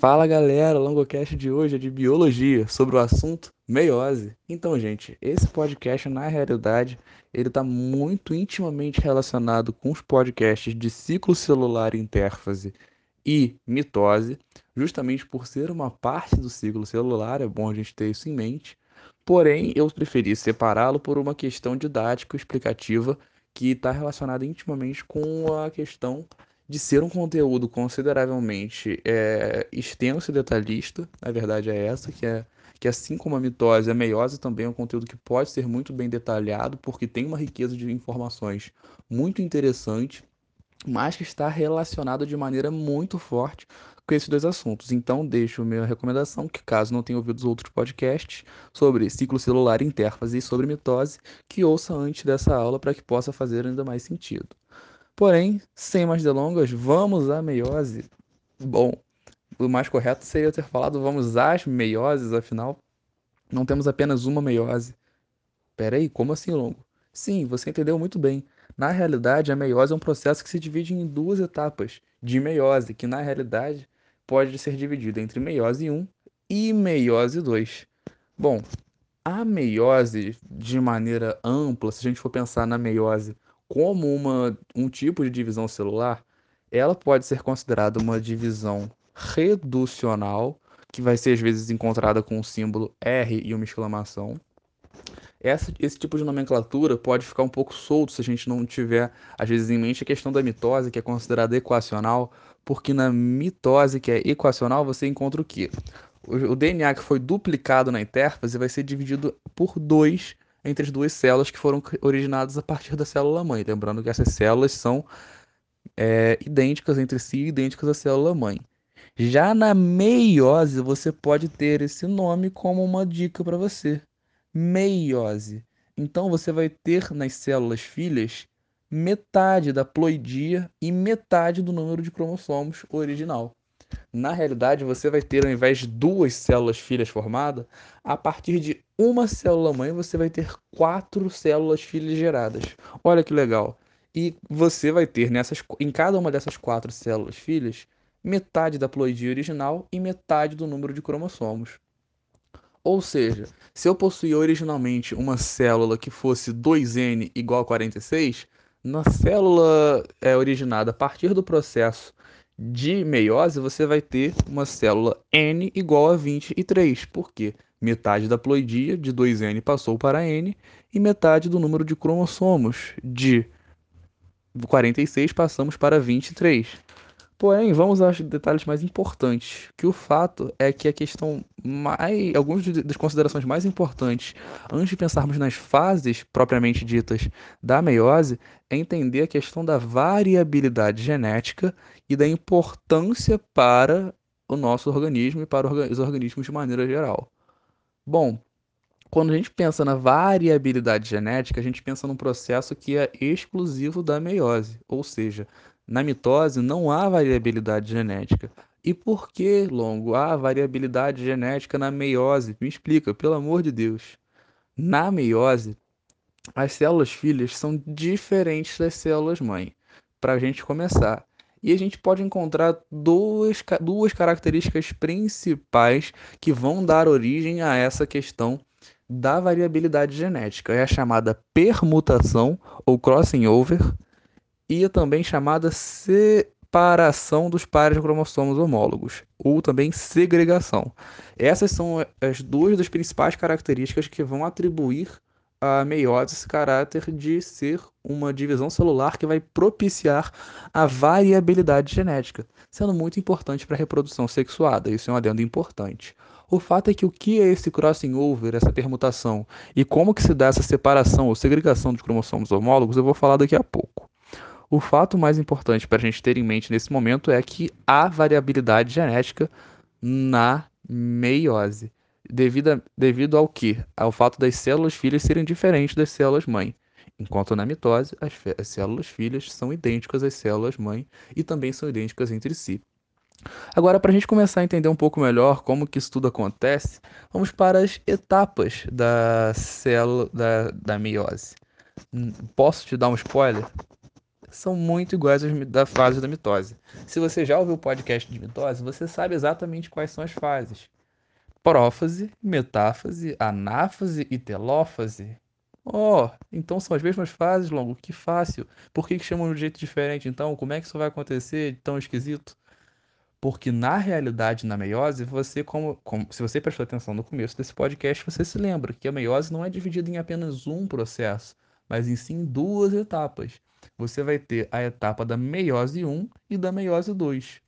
Fala galera, o Longocast de hoje é de biologia, sobre o assunto meiose. Então, gente, esse podcast, na realidade, ele está muito intimamente relacionado com os podcasts de ciclo celular intérfase e mitose, justamente por ser uma parte do ciclo celular, é bom a gente ter isso em mente. Porém, eu preferi separá-lo por uma questão didática explicativa que está relacionada intimamente com a questão de ser um conteúdo consideravelmente é, extenso e detalhista, a verdade é essa, que é que assim como a mitose, a meiose também é um conteúdo que pode ser muito bem detalhado, porque tem uma riqueza de informações muito interessante, mas que está relacionado de maneira muito forte com esses dois assuntos. Então, deixo minha recomendação que, caso não tenha ouvido os outros podcasts sobre ciclo celular intérfase e sobre mitose, que ouça antes dessa aula para que possa fazer ainda mais sentido. Porém, sem mais delongas, vamos à meiose. Bom, o mais correto seria ter falado vamos às meioses, afinal, não temos apenas uma meiose. Peraí, como assim, longo? Sim, você entendeu muito bem. Na realidade, a meiose é um processo que se divide em duas etapas de meiose, que na realidade pode ser dividido entre meiose 1 e meiose 2. Bom, a meiose, de maneira ampla, se a gente for pensar na meiose como uma, um tipo de divisão celular, ela pode ser considerada uma divisão reducional, que vai ser às vezes encontrada com o símbolo R e uma exclamação. Essa, esse tipo de nomenclatura pode ficar um pouco solto se a gente não tiver, às vezes, em mente a questão da mitose, que é considerada equacional, porque na mitose, que é equacional, você encontra o quê? O, o DNA que foi duplicado na intérfase vai ser dividido por dois entre as duas células que foram originadas a partir da célula mãe. Lembrando que essas células são é, idênticas entre si, idênticas à célula mãe. Já na meiose, você pode ter esse nome como uma dica para você. Meiose. Então você vai ter nas células filhas metade da ploidia e metade do número de cromossomos original. Na realidade, você vai ter, ao invés de duas células filhas formadas, a partir de uma célula mãe, você vai ter quatro células filhas geradas. Olha que legal. E você vai ter nessas, em cada uma dessas quatro células filhas metade da ploidia original e metade do número de cromossomos. Ou seja, se eu possuía originalmente uma célula que fosse 2n igual a 46, na célula é, originada a partir do processo de meiose, você vai ter uma célula N igual a 23. Por quê? Metade da ploidia de 2N passou para N e metade do número de cromossomos de 46 passamos para 23. Porém, vamos aos detalhes mais importantes, que o fato é que a questão mais, algumas das considerações mais importantes antes de pensarmos nas fases propriamente ditas da meiose, é entender a questão da variabilidade genética e da importância para o nosso organismo e para os organismos de maneira geral. Bom, quando a gente pensa na variabilidade genética, a gente pensa num processo que é exclusivo da meiose, ou seja, na mitose não há variabilidade genética. E por que, Longo, há variabilidade genética na meiose? Me explica, pelo amor de Deus. Na meiose, as células filhas são diferentes das células mãe. Para a gente começar. E a gente pode encontrar duas, duas características principais que vão dar origem a essa questão da variabilidade genética. É a chamada permutação ou crossing over e também chamada separação dos pares de cromossomos homólogos, ou também segregação. Essas são as duas das principais características que vão atribuir a meiose esse caráter de ser uma divisão celular que vai propiciar a variabilidade genética, sendo muito importante para a reprodução sexuada. Isso é um adendo importante. O fato é que o que é esse crossing over, essa permutação, e como que se dá essa separação ou segregação dos cromossomos homólogos, eu vou falar daqui a pouco. O fato mais importante para a gente ter em mente nesse momento é que há variabilidade genética na meiose. Devido, a, devido ao que? Ao fato das células filhas serem diferentes das células mãe. Enquanto na mitose, as, as células filhas são idênticas às células mãe e também são idênticas entre si. Agora, para a gente começar a entender um pouco melhor como que isso tudo acontece, vamos para as etapas da célula da, da meiose. Hum, posso te dar um spoiler? São muito iguais às da fase da mitose. Se você já ouviu o podcast de mitose, você sabe exatamente quais são as fases. Prófase, metáfase, anáfase e telófase. Oh, então são as mesmas fases, Longo. Que fácil. Por que, que chamam de um jeito diferente, então? Como é que isso vai acontecer tão esquisito? Porque na realidade, na meiose, você, como, como, se você prestou atenção no começo desse podcast, você se lembra que a meiose não é dividida em apenas um processo, mas em sim duas etapas. Você vai ter a etapa da meiose 1 e da meiose 2.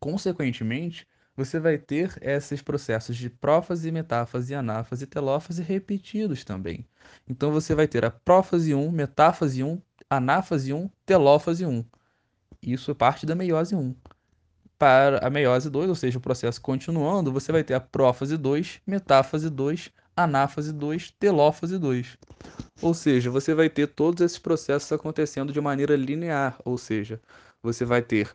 Consequentemente, você vai ter esses processos de prófase, metáfase, anáfase e telófase repetidos também. Então você vai ter a prófase 1, metáfase 1, anáfase 1, telófase 1. Isso é parte da meiose 1. Para a meiose 2, ou seja, o processo continuando, você vai ter a prófase 2, metáfase 2, anáfase 2, telófase 2. Ou seja, você vai ter todos esses processos acontecendo de maneira linear, ou seja, você vai ter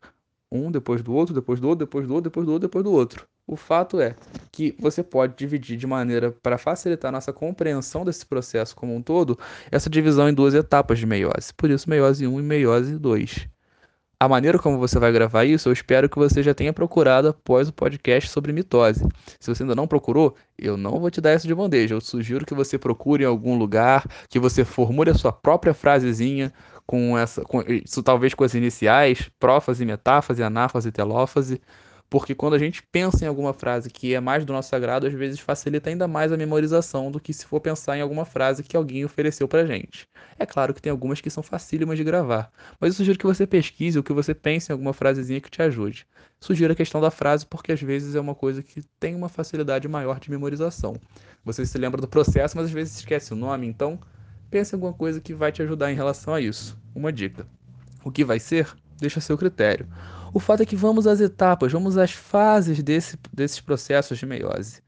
um depois do outro, depois do outro, depois do outro, depois do outro, depois do outro. O fato é que você pode dividir de maneira para facilitar nossa compreensão desse processo como um todo, essa divisão em duas etapas de meiose. Por isso, meiose 1 e meiose 2. A maneira como você vai gravar isso, eu espero que você já tenha procurado após o podcast sobre mitose. Se você ainda não procurou, eu não vou te dar isso de bandeja. Eu sugiro que você procure em algum lugar, que você formule a sua própria frasezinha com essa, com, talvez com as iniciais, prófase, metáfase, anáfase, telófase porque quando a gente pensa em alguma frase que é mais do nosso sagrado, às vezes facilita ainda mais a memorização do que se for pensar em alguma frase que alguém ofereceu pra gente. É claro que tem algumas que são facílimas de gravar, mas eu sugiro que você pesquise ou que você pense em alguma frasezinha que te ajude. Sugiro a questão da frase porque às vezes é uma coisa que tem uma facilidade maior de memorização. Você se lembra do processo, mas às vezes esquece o nome, então pense em alguma coisa que vai te ajudar em relação a isso. Uma dica. O que vai ser? Deixa a seu critério. O fato é que vamos às etapas, vamos às fases desse, desses processos de meiose.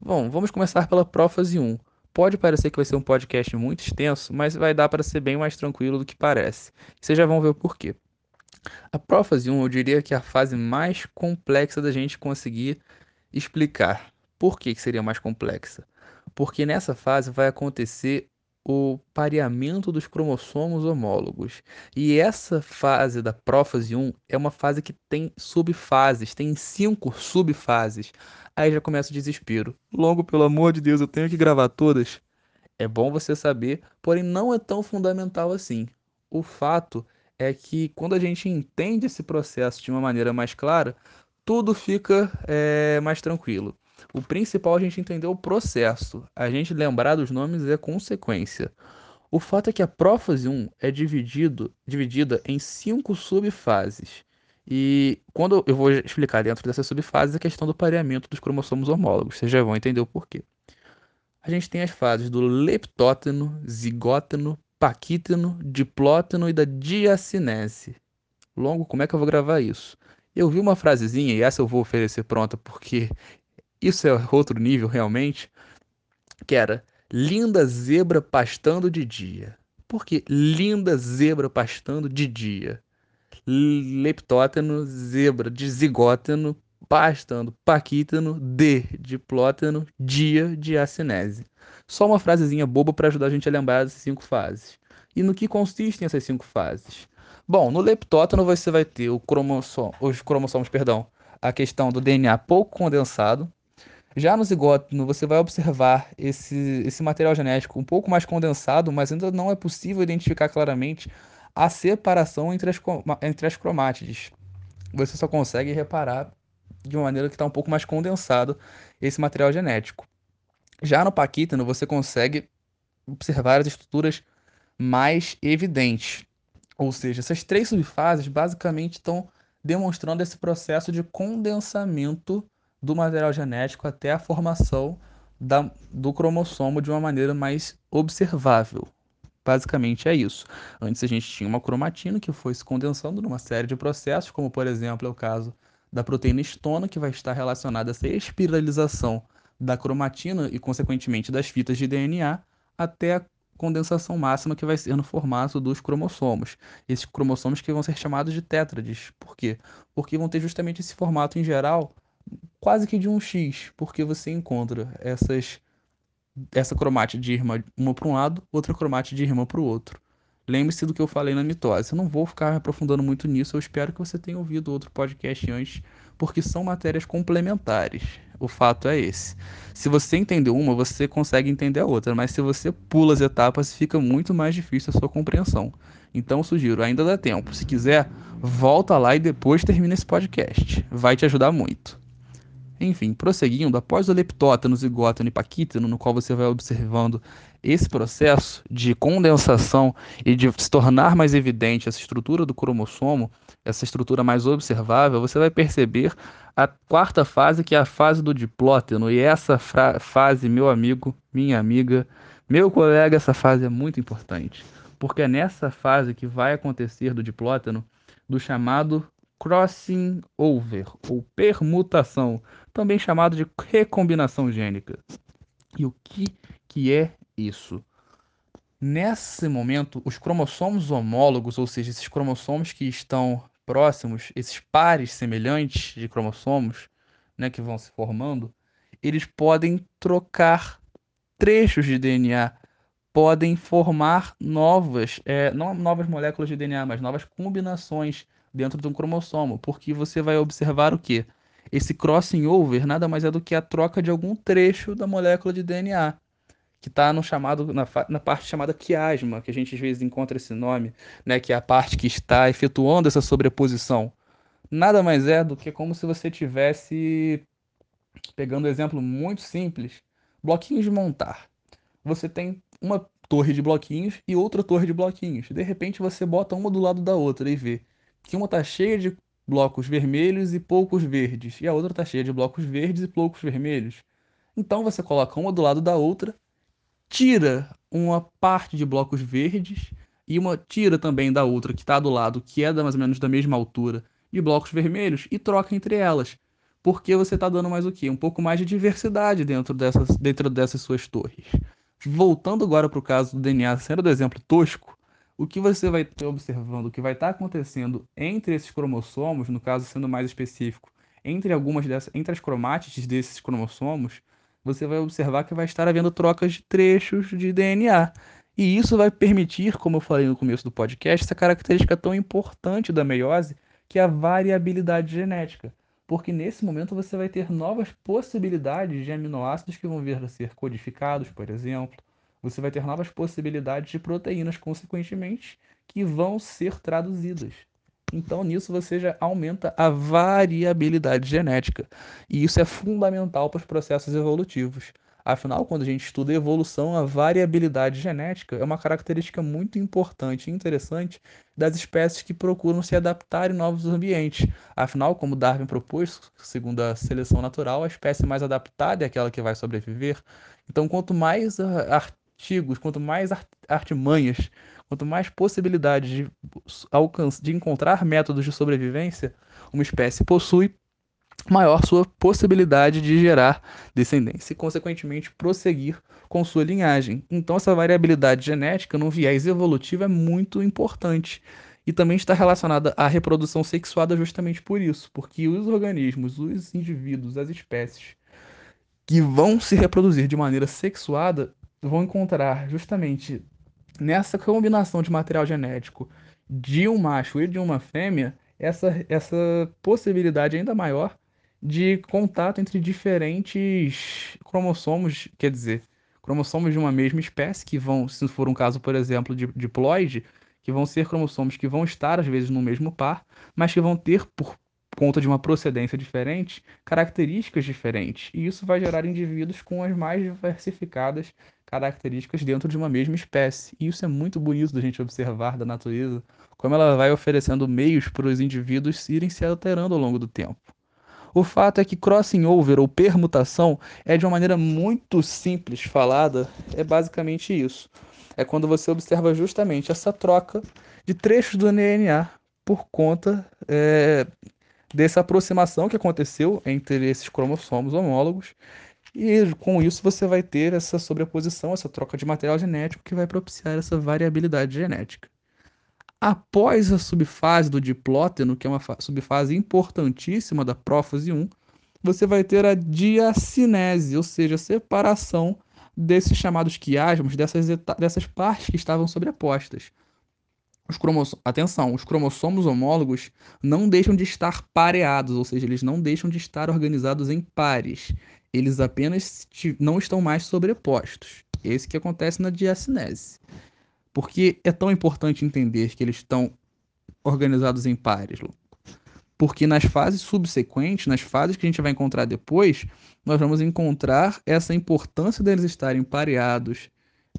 Bom, vamos começar pela prófase 1. Pode parecer que vai ser um podcast muito extenso, mas vai dar para ser bem mais tranquilo do que parece. Vocês já vão ver o porquê. A prófase 1 eu diria que é a fase mais complexa da gente conseguir explicar. Por que, que seria mais complexa? Porque nessa fase vai acontecer o pareamento dos cromossomos homólogos. E essa fase da prófase 1 é uma fase que tem subfases, tem cinco subfases. Aí já começa o desespero. Longo, pelo amor de Deus, eu tenho que gravar todas. É bom você saber, porém não é tão fundamental assim. O fato é que quando a gente entende esse processo de uma maneira mais clara, tudo fica é, mais tranquilo. O principal é a gente entender o processo. A gente lembrar dos nomes é consequência. O fato é que a prófase 1 é dividido, dividida em cinco subfases. E quando eu vou explicar dentro dessas subfases a questão do pareamento dos cromossomos homólogos, vocês já vão entender o porquê. A gente tem as fases do leptóteno, zigóteno, paquíteno, diplóteno e da diacinese. Longo, como é que eu vou gravar isso? Eu vi uma frasezinha, e essa eu vou oferecer pronta porque isso é outro nível realmente, que era linda zebra pastando de dia. Por que linda zebra pastando de dia? Leptóteno, zebra de zigóteno, pastando paquíteno, de diplóteno, dia de acinese. Só uma frasezinha boba para ajudar a gente a lembrar das cinco fases. E no que consistem essas cinco fases? Bom, no leptóteno você vai ter os cromossomos, perdão, a questão do DNA pouco condensado, já no zigóteno, você vai observar esse, esse material genético um pouco mais condensado, mas ainda não é possível identificar claramente a separação entre as, entre as cromátides. Você só consegue reparar de uma maneira que está um pouco mais condensado esse material genético. Já no paquítano, você consegue observar as estruturas mais evidentes. Ou seja, essas três subfases basicamente estão demonstrando esse processo de condensamento do material genético até a formação da, do cromossomo de uma maneira mais observável. Basicamente é isso. Antes a gente tinha uma cromatina que foi se condensando numa série de processos, como por exemplo é o caso da proteína histona, que vai estar relacionada a essa espiralização da cromatina e, consequentemente, das fitas de DNA, até a condensação máxima que vai ser no formato dos cromossomos. Esses cromossomos que vão ser chamados de tétrades. Por quê? Porque vão ter justamente esse formato em geral quase que de um X, porque você encontra essas essa cromate de irmã uma para um lado, outra cromate de irmã para o outro. lembre-se do que eu falei na mitose. Eu não vou ficar aprofundando muito nisso, eu espero que você tenha ouvido outro podcast antes, porque são matérias complementares. O fato é esse. Se você entendeu uma, você consegue entender a outra, mas se você pula as etapas, fica muito mais difícil a sua compreensão. Então, sugiro, ainda dá tempo. Se quiser, volta lá e depois termina esse podcast. Vai te ajudar muito. Enfim, prosseguindo, após o leptótano, zigótano e paquítano, no qual você vai observando esse processo de condensação e de se tornar mais evidente essa estrutura do cromossomo, essa estrutura mais observável, você vai perceber a quarta fase, que é a fase do diplóteno. E essa fase, meu amigo, minha amiga, meu colega, essa fase é muito importante, porque é nessa fase que vai acontecer do diplóteno do chamado crossing over ou permutação, também chamado de recombinação gênica. E o que que é isso? Nesse momento, os cromossomos homólogos, ou seja, esses cromossomos que estão próximos, esses pares semelhantes de cromossomos, né, que vão se formando, eles podem trocar trechos de DNA, podem formar novas, é, não novas moléculas de DNA, mas novas combinações dentro de um cromossomo, porque você vai observar o que? Esse crossing over nada mais é do que a troca de algum trecho da molécula de DNA, que está no chamado na, na, parte chamada quiasma, que a gente às vezes encontra esse nome, né, que é a parte que está efetuando essa sobreposição. Nada mais é do que como se você tivesse pegando um exemplo muito simples, bloquinhos de montar. Você tem uma torre de bloquinhos e outra torre de bloquinhos. De repente você bota uma do lado da outra e vê que uma está cheia de blocos vermelhos e poucos verdes, e a outra está cheia de blocos verdes e poucos vermelhos. Então você coloca uma do lado da outra, tira uma parte de blocos verdes e uma tira também da outra que está do lado, que é mais ou menos da mesma altura, de blocos vermelhos e troca entre elas. Porque você está dando mais o quê? Um pouco mais de diversidade dentro dessas, dentro dessas suas torres. Voltando agora para o caso do DNA, sendo do exemplo tosco, o que você vai estar observando, o que vai estar acontecendo entre esses cromossomos, no caso sendo mais específico, entre algumas dessas, entre as cromátides desses cromossomos, você vai observar que vai estar havendo trocas de trechos de DNA. E isso vai permitir, como eu falei no começo do podcast, essa característica tão importante da meiose, que é a variabilidade genética. Porque nesse momento você vai ter novas possibilidades de aminoácidos que vão vir a ser codificados, por exemplo, você vai ter novas possibilidades de proteínas, consequentemente, que vão ser traduzidas. Então, nisso você já aumenta a variabilidade genética. E isso é fundamental para os processos evolutivos. Afinal, quando a gente estuda evolução, a variabilidade genética é uma característica muito importante e interessante das espécies que procuram se adaptar em novos ambientes. Afinal, como Darwin propôs, segundo a seleção natural, a espécie mais adaptada é aquela que vai sobreviver. Então, quanto mais artigos, quanto mais artimanhas, quanto mais possibilidades de, alcance, de encontrar métodos de sobrevivência uma espécie possui, maior sua possibilidade de gerar descendência e, consequentemente, prosseguir com sua linhagem. Então, essa variabilidade genética no viés evolutivo é muito importante e também está relacionada à reprodução sexuada justamente por isso, porque os organismos, os indivíduos, as espécies que vão se reproduzir de maneira sexuada vão encontrar justamente nessa combinação de material genético de um macho e de uma fêmea essa, essa possibilidade ainda maior de contato entre diferentes cromossomos, quer dizer, cromossomos de uma mesma espécie, que vão, se for um caso, por exemplo, de diploide, que vão ser cromossomos que vão estar às vezes no mesmo par, mas que vão ter, por conta de uma procedência diferente, características diferentes. E isso vai gerar indivíduos com as mais diversificadas características dentro de uma mesma espécie. E isso é muito bonito da gente observar da natureza, como ela vai oferecendo meios para os indivíduos irem se alterando ao longo do tempo. O fato é que crossing over ou permutação é de uma maneira muito simples falada, é basicamente isso. É quando você observa justamente essa troca de trechos do DNA por conta é, dessa aproximação que aconteceu entre esses cromossomos homólogos e com isso você vai ter essa sobreposição, essa troca de material genético que vai propiciar essa variabilidade genética. Após a subfase do diplóteno, que é uma subfase importantíssima da prófase 1, você vai ter a diacinese, ou seja, a separação desses chamados quiasmos, dessas, dessas partes que estavam sobrepostas. os atenção, os cromossomos homólogos não deixam de estar pareados, ou seja, eles não deixam de estar organizados em pares. Eles apenas não estão mais sobrepostos. Esse que acontece na diacinese. Por que é tão importante entender que eles estão organizados em pares? Porque nas fases subsequentes, nas fases que a gente vai encontrar depois, nós vamos encontrar essa importância deles estarem pareados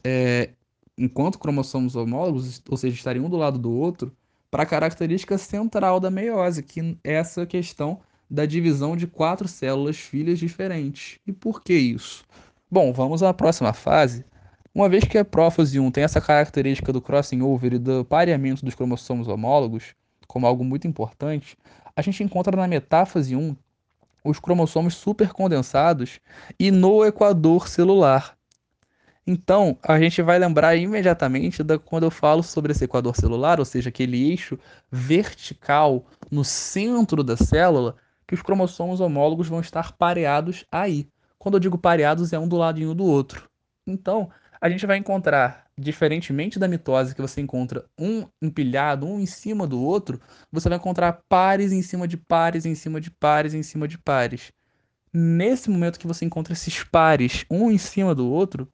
é, enquanto cromossomos homólogos, ou seja, estarem um do lado do outro, para a característica central da meiose, que é essa questão da divisão de quatro células filhas diferentes. E por que isso? Bom, vamos à próxima fase. Uma vez que a prófase 1 tem essa característica do crossing over e do pareamento dos cromossomos homólogos, como algo muito importante, a gente encontra na metáfase 1 os cromossomos supercondensados e no equador celular, então, a gente vai lembrar imediatamente da, quando eu falo sobre esse equador celular, ou seja, aquele eixo vertical no centro da célula, que os cromossomos homólogos vão estar pareados aí. Quando eu digo pareados, é um do ladinho do outro. Então, a gente vai encontrar, diferentemente da mitose, que você encontra um empilhado, um em cima do outro, você vai encontrar pares em cima de pares, em cima de pares, em cima de pares. Nesse momento que você encontra esses pares, um em cima do outro,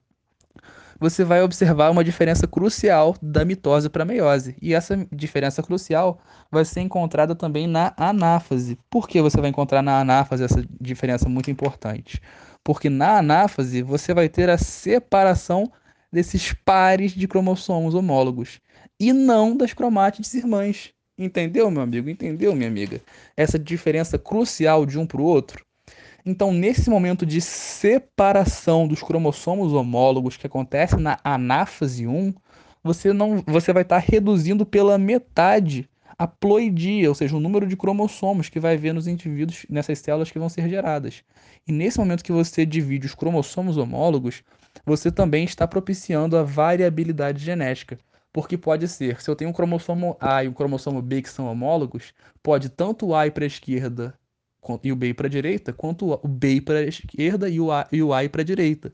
você vai observar uma diferença crucial da mitose para a meiose. E essa diferença crucial vai ser encontrada também na anáfase. Por que você vai encontrar na anáfase essa diferença muito importante? Porque na anáfase você vai ter a separação desses pares de cromossomos homólogos e não das cromátides irmãs. Entendeu, meu amigo? Entendeu, minha amiga? Essa diferença crucial de um para o outro então, nesse momento de separação dos cromossomos homólogos que acontece na anáfase 1, você não você vai estar tá reduzindo pela metade a ploidia, ou seja, o número de cromossomos que vai haver nos indivíduos nessas células que vão ser geradas. E nesse momento que você divide os cromossomos homólogos, você também está propiciando a variabilidade genética. Porque pode ser, se eu tenho um cromossomo A e um cromossomo B que são homólogos, pode tanto o A ir para a esquerda e o B para a direita, quanto o B para a esquerda e o A, e o A para a direita.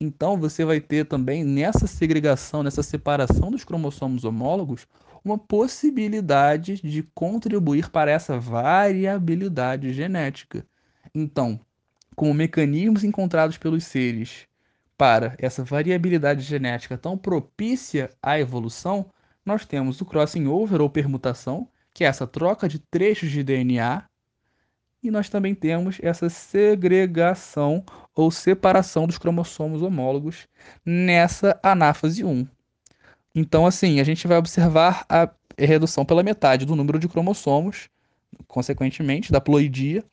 Então você vai ter também nessa segregação, nessa separação dos cromossomos homólogos, uma possibilidade de contribuir para essa variabilidade genética. Então, como mecanismos encontrados pelos seres para essa variabilidade genética tão propícia à evolução, nós temos o crossing over ou permutação, que é essa troca de trechos de DNA e nós também temos essa segregação ou separação dos cromossomos homólogos nessa anáfase 1. Então, assim, a gente vai observar a redução pela metade do número de cromossomos, consequentemente, da ploidia,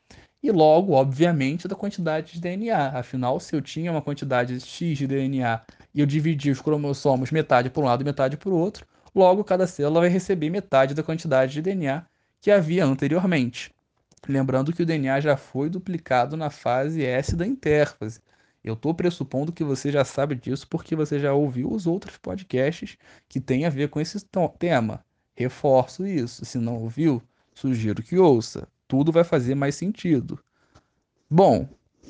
e logo, obviamente, da quantidade de DNA. Afinal, se eu tinha uma quantidade X de DNA e eu dividi os cromossomos metade por um lado e metade por outro, logo cada célula vai receber metade da quantidade de DNA que havia anteriormente. Lembrando que o DNA já foi duplicado na fase S da intérfase. Eu estou pressupondo que você já sabe disso porque você já ouviu os outros podcasts que têm a ver com esse tema. Reforço isso. Se não ouviu, sugiro que ouça. Tudo vai fazer mais sentido. Bom,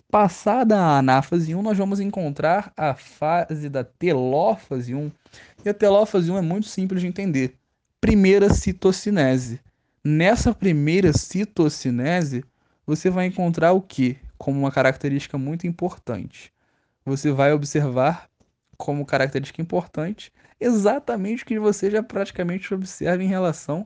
passada a anáfase 1, nós vamos encontrar a fase da telófase 1. E a telófase 1 é muito simples de entender. Primeira citocinese. Nessa primeira citocinese, você vai encontrar o que como uma característica muito importante? Você vai observar como característica importante exatamente o que você já praticamente observa em relação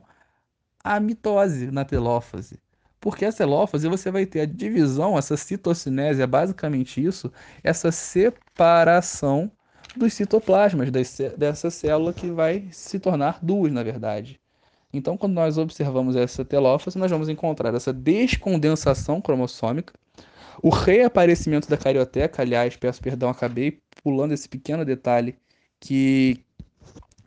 à mitose na telófase. Porque a telófase você vai ter a divisão, essa citocinese é basicamente isso, essa separação dos citoplasmas dessa célula que vai se tornar duas, na verdade. Então, quando nós observamos essa telófase, nós vamos encontrar essa descondensação cromossômica, o reaparecimento da carioteca, aliás, peço perdão, acabei pulando esse pequeno detalhe, que,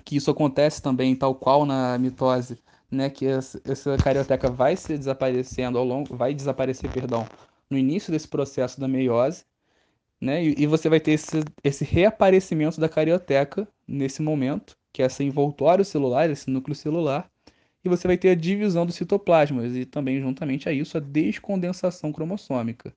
que isso acontece também, tal qual na mitose, né, que essa, essa carioteca vai se desaparecendo ao longo, vai desaparecer, perdão, no início desse processo da meiose, né, e, e você vai ter esse, esse reaparecimento da carioteca nesse momento, que é esse envoltório celular, esse núcleo celular, e você vai ter a divisão dos citoplasmas e também, juntamente a isso, a descondensação cromossômica.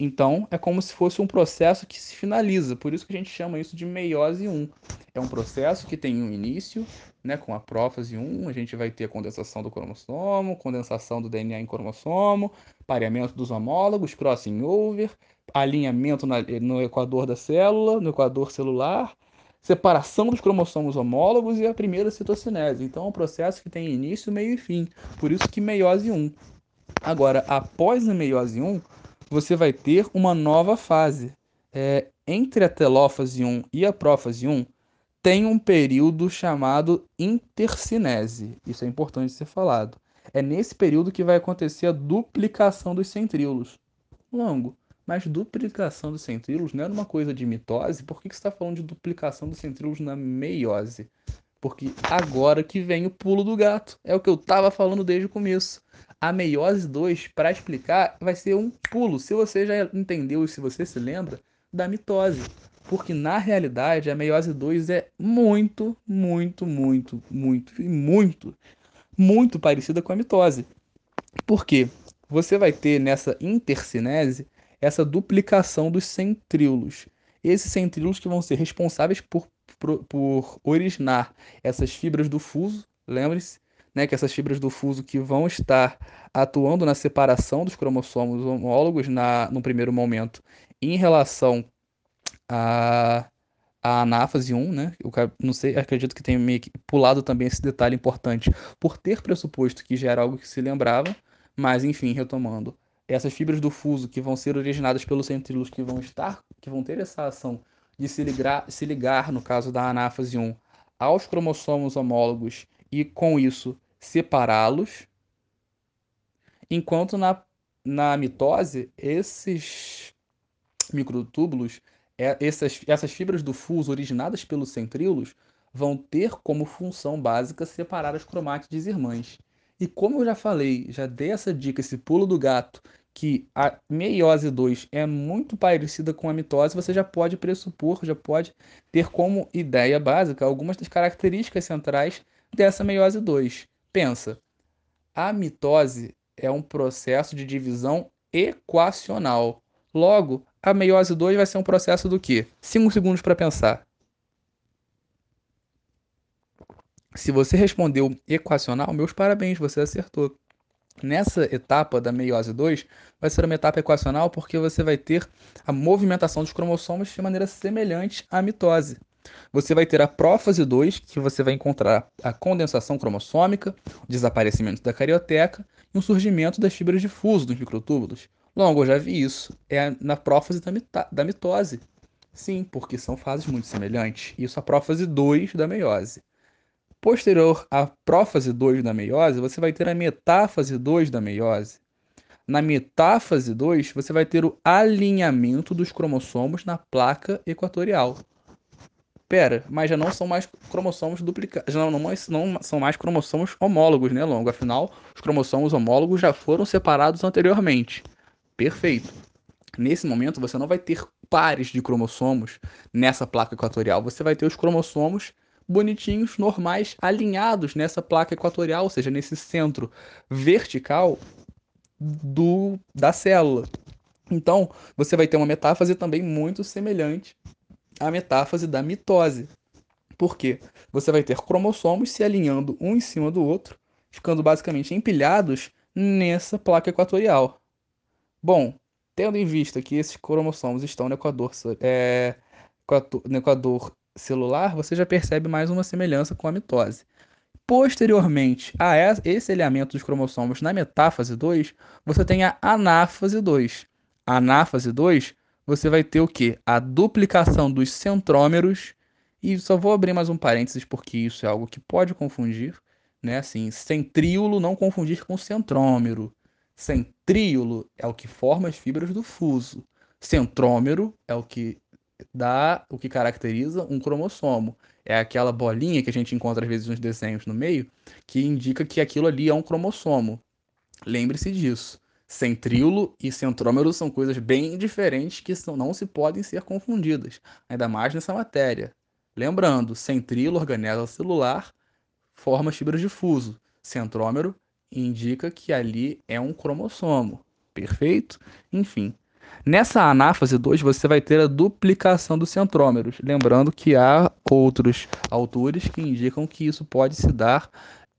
Então, é como se fosse um processo que se finaliza, por isso que a gente chama isso de meiose 1. É um processo que tem um início, né, com a prófase 1, a gente vai ter a condensação do cromossomo, condensação do DNA em cromossomo, pareamento dos homólogos, crossing over, alinhamento na, no equador da célula, no equador celular, separação dos cromossomos homólogos e a primeira citocinese. Então, é um processo que tem início, meio e fim. Por isso que meiose 1. Agora, após a meiose 1, você vai ter uma nova fase. É, entre a telófase 1 e a prófase 1, tem um período chamado intercinese. Isso é importante ser falado. É nesse período que vai acontecer a duplicação dos centríolos. Longo. Mas duplicação dos centríolos não era uma coisa de mitose? Por que, que você está falando de duplicação dos centríolos na meiose? Porque agora que vem o pulo do gato. É o que eu estava falando desde o começo. A meiose 2, para explicar, vai ser um pulo. Se você já entendeu e se você se lembra, da mitose. Porque na realidade a meiose 2 é muito, muito, muito, muito, muito, muito parecida com a mitose. Por quê? Você vai ter nessa intercinese essa duplicação dos centríolos. Esses centríolos que vão ser responsáveis por, por, por originar essas fibras do fuso, lembre-se, né, que essas fibras do fuso que vão estar atuando na separação dos cromossomos homólogos na, no primeiro momento em relação a, a anáfase 1, né? Eu não sei, acredito que tenha pulado também esse detalhe importante por ter pressuposto que já era algo que se lembrava, mas enfim, retomando essas fibras do fuso que vão ser originadas pelos centríolos que vão estar, que vão ter essa ação de se ligar, se ligar no caso da anáfase 1, aos cromossomos homólogos e com isso separá-los, enquanto na, na mitose esses microtúbulos, é, essas, essas fibras do fuso originadas pelos centríolos vão ter como função básica separar as cromátides irmãs. E como eu já falei, já dei essa dica, esse pulo do gato, que a meiose 2 é muito parecida com a mitose, você já pode pressupor, já pode ter como ideia básica algumas das características centrais dessa meiose 2. Pensa, a mitose é um processo de divisão equacional. Logo, a meiose 2 vai ser um processo do quê? 5 segundos para pensar. Se você respondeu equacional, meus parabéns, você acertou. Nessa etapa da meiose 2, vai ser uma etapa equacional porque você vai ter a movimentação dos cromossomos de maneira semelhante à mitose. Você vai ter a prófase 2, que você vai encontrar a condensação cromossômica, o desaparecimento da carioteca e um surgimento das fibras de fuso dos microtúbulos. Logo, eu já vi isso. É na prófase da, da mitose. Sim, porque são fases muito semelhantes. Isso é a prófase 2 da meiose. Posterior à prófase 2 da meiose, você vai ter a metáfase 2 da meiose. Na metáfase 2, você vai ter o alinhamento dos cromossomos na placa equatorial. Pera, mas já não são mais cromossomos duplicados, não, não, não são mais cromossomos homólogos, né, Longo? Afinal, os cromossomos homólogos já foram separados anteriormente. Perfeito. Nesse momento, você não vai ter pares de cromossomos nessa placa equatorial, você vai ter os cromossomos bonitinhos, normais, alinhados nessa placa equatorial, ou seja, nesse centro vertical do da célula. Então, você vai ter uma metáfase também muito semelhante à metáfase da mitose. Por quê? Você vai ter cromossomos se alinhando um em cima do outro, ficando basicamente empilhados nessa placa equatorial. Bom, tendo em vista que esses cromossomos estão no equador, é, no equador celular, você já percebe mais uma semelhança com a mitose. Posteriormente a esse alinhamento dos cromossomos na metáfase 2, você tem a anáfase 2. A anáfase 2, você vai ter o que? A duplicação dos centrômeros. E só vou abrir mais um parênteses porque isso é algo que pode confundir, né? Assim, centríolo não confundir com centrômero. Centríolo é o que forma as fibras do fuso. Centrômero é o que dá o que caracteriza um cromossomo. É aquela bolinha que a gente encontra às vezes nos desenhos no meio, que indica que aquilo ali é um cromossomo. Lembre-se disso. Centríolo e centrômero são coisas bem diferentes que não se podem ser confundidas, ainda mais nessa matéria. Lembrando, centríolo, organela celular, forma fibras de fuso. Centrômero indica que ali é um cromossomo. Perfeito? Enfim, Nessa anáfase 2, você vai ter a duplicação dos centrômeros. Lembrando que há outros autores que indicam que isso pode se dar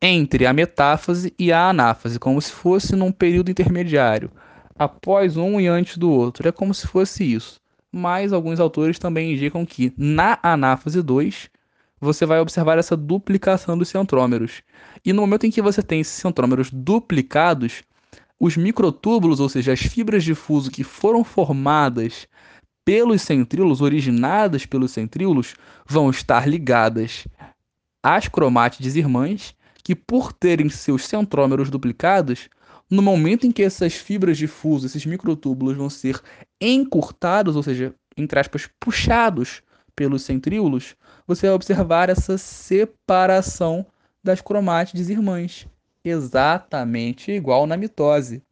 entre a metáfase e a anáfase, como se fosse num período intermediário, após um e antes do outro. É como se fosse isso. Mas alguns autores também indicam que na anáfase 2 você vai observar essa duplicação dos centrômeros. E no momento em que você tem esses centrômeros duplicados, os microtúbulos, ou seja, as fibras de fuso que foram formadas pelos centríolos, originadas pelos centríolos, vão estar ligadas às cromátides irmãs, que por terem seus centrômeros duplicados, no momento em que essas fibras de fuso, esses microtúbulos vão ser encurtados, ou seja, entre aspas, puxados pelos centríolos, você vai observar essa separação das cromátides irmãs exatamente igual na mitose.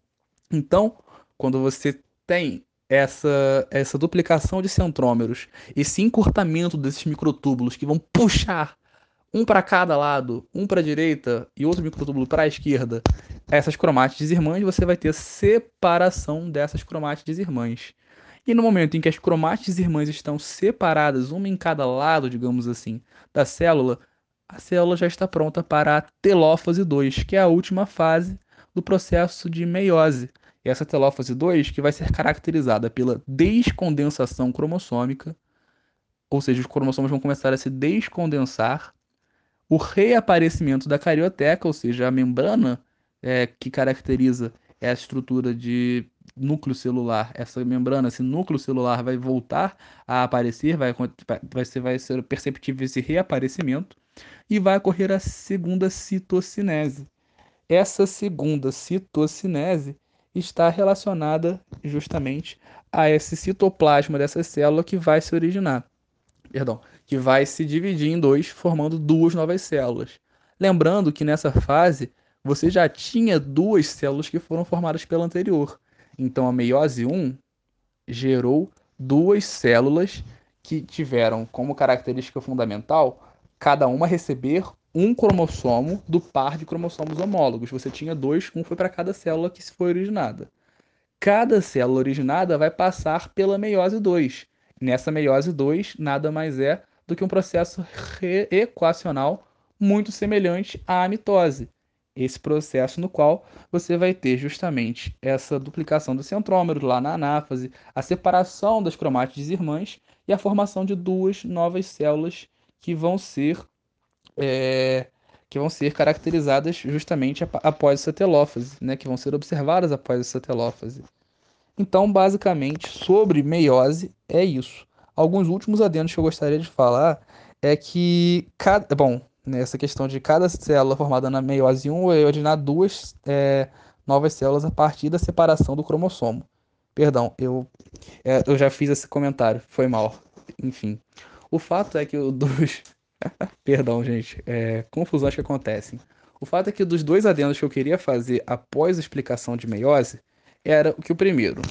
Então, quando você tem essa, essa duplicação de centrômeros, esse encurtamento desses microtúbulos que vão puxar um para cada lado, um para a direita e outro microtúbulo para a esquerda, essas cromátides irmãs, você vai ter separação dessas cromátides irmãs. E no momento em que as cromátides irmãs estão separadas, uma em cada lado, digamos assim, da célula, a célula já está pronta para a telófase 2, que é a última fase do processo de meiose. E essa telófase 2 que vai ser caracterizada pela descondensação cromossômica, ou seja, os cromossomos vão começar a se descondensar, o reaparecimento da carioteca, ou seja, a membrana é, que caracteriza a estrutura de núcleo celular, essa membrana, esse núcleo celular vai voltar a aparecer, vai, vai, ser, vai ser perceptível esse reaparecimento e vai ocorrer a segunda citocinese. Essa segunda citocinese está relacionada justamente a esse citoplasma dessa célula que vai se originar, perdão, que vai se dividir em dois, formando duas novas células. Lembrando que nessa fase você já tinha duas células que foram formadas pela anterior. Então a meiose 1 gerou duas células que tiveram como característica fundamental cada uma receber um cromossomo do par de cromossomos homólogos. Você tinha dois, um foi para cada célula que se foi originada. Cada célula originada vai passar pela meiose 2. Nessa meiose 2, nada mais é do que um processo equacional muito semelhante à mitose. Esse processo no qual você vai ter justamente essa duplicação do centrômero lá na anáfase, a separação das cromátides irmãs e a formação de duas novas células que vão ser é, que vão ser caracterizadas justamente após essa telófase, né, que vão ser observadas após essa telófase. Então, basicamente, sobre meiose é isso. Alguns últimos adendos que eu gostaria de falar é que cada, bom, nessa questão de cada célula formada na meiose 1 vai originar duas é, novas células a partir da separação do cromossomo. Perdão, eu, é, eu já fiz esse comentário, foi mal. Enfim. O fato é que o dos. Perdão, gente. É, confusões que acontecem. O fato é que dos dois adendos que eu queria fazer após a explicação de meiose era o que o primeiro.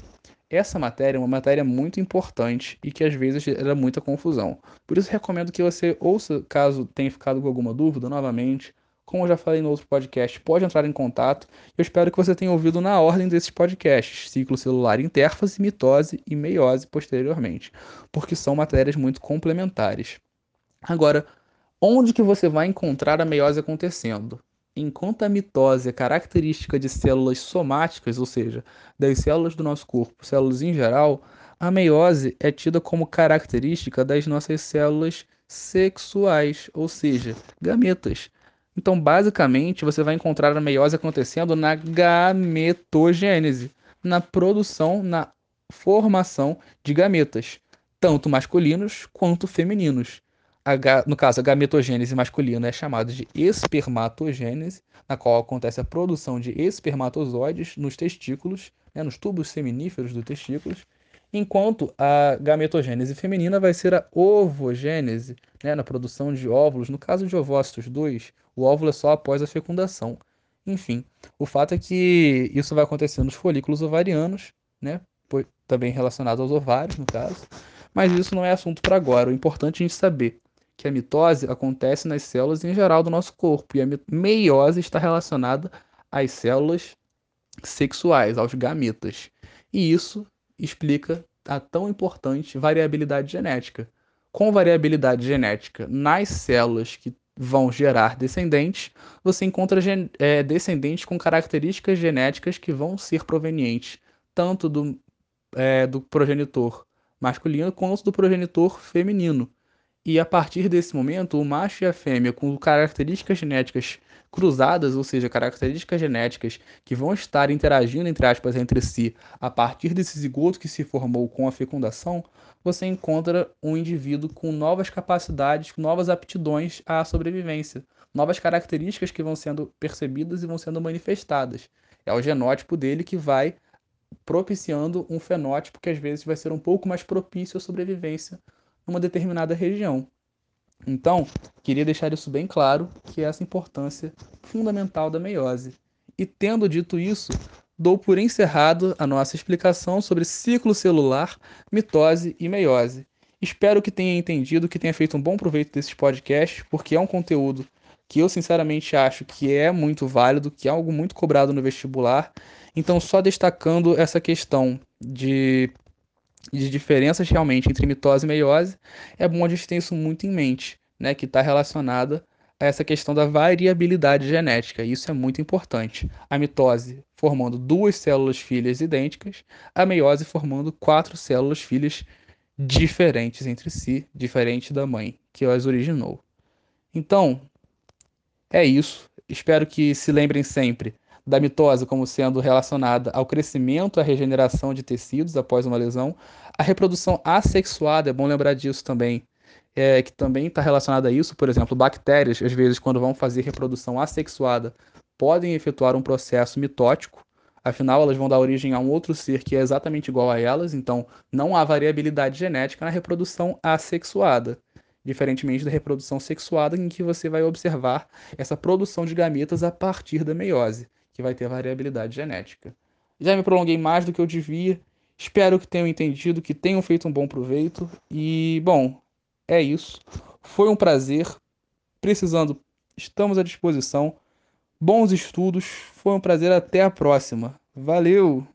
Essa matéria é uma matéria muito importante e que às vezes gera muita confusão. Por isso recomendo que você ouça, caso tenha ficado com alguma dúvida, novamente. Como eu já falei no outro podcast, pode entrar em contato. Eu espero que você tenha ouvido na ordem desses podcasts: ciclo celular, interfase, mitose e meiose posteriormente, porque são matérias muito complementares. Agora, onde que você vai encontrar a meiose acontecendo? Enquanto a mitose é característica de células somáticas, ou seja, das células do nosso corpo, células em geral, a meiose é tida como característica das nossas células sexuais, ou seja, gametas. Então, basicamente, você vai encontrar a meiose acontecendo na gametogênese, na produção, na formação de gametas, tanto masculinos quanto femininos. no caso, a gametogênese masculina é chamada de espermatogênese, na qual acontece a produção de espermatozoides nos testículos, né, nos tubos seminíferos dos testículos, enquanto a gametogênese feminina vai ser a ovogênese, né, na produção de óvulos. No caso de ovócitos 2, o óvulo é só após a fecundação. Enfim, o fato é que isso vai acontecer nos folículos ovarianos, né, também relacionado aos ovários, no caso, mas isso não é assunto para agora. O importante é a gente saber que a mitose acontece nas células em geral do nosso corpo e a meiose está relacionada às células sexuais, aos gametas. E isso explica a tão importante variabilidade genética. Com variabilidade genética nas células que vão gerar descendentes, você encontra é, descendentes com características genéticas que vão ser provenientes tanto do, é, do progenitor masculino quanto do progenitor feminino. E a partir desse momento, o macho e a fêmea, com características genéticas cruzadas, ou seja, características genéticas que vão estar interagindo, entre aspas, entre si, a partir desse zigoto que se formou com a fecundação, você encontra um indivíduo com novas capacidades, novas aptidões à sobrevivência, novas características que vão sendo percebidas e vão sendo manifestadas. É o genótipo dele que vai propiciando um fenótipo que às vezes vai ser um pouco mais propício à sobrevivência numa determinada região. Então, queria deixar isso bem claro, que é essa importância fundamental da meiose. E tendo dito isso, dou por encerrado a nossa explicação sobre ciclo celular, mitose e meiose. Espero que tenha entendido, que tenha feito um bom proveito desses podcasts, porque é um conteúdo que eu sinceramente acho que é muito válido, que é algo muito cobrado no vestibular. Então, só destacando essa questão de de diferenças realmente entre mitose e meiose, é bom a gente ter isso muito em mente, né, que está relacionada a essa questão da variabilidade genética. Isso é muito importante. A mitose formando duas células filhas idênticas, a meiose formando quatro células filhas diferentes entre si, diferente da mãe que as originou. Então, é isso. Espero que se lembrem sempre da mitose como sendo relacionada ao crescimento, à regeneração de tecidos após uma lesão. A reprodução assexuada, é bom lembrar disso também, é, que também está relacionada a isso. Por exemplo, bactérias, às vezes, quando vão fazer reprodução assexuada, podem efetuar um processo mitótico. Afinal, elas vão dar origem a um outro ser que é exatamente igual a elas, então não há variabilidade genética na reprodução assexuada diferentemente da reprodução sexuada, em que você vai observar essa produção de gametas a partir da meiose que vai ter variabilidade genética. Já me prolonguei mais do que eu devia. Espero que tenham entendido, que tenham feito um bom proveito. E, bom, é isso. Foi um prazer. Precisando, estamos à disposição. Bons estudos. Foi um prazer. Até a próxima. Valeu!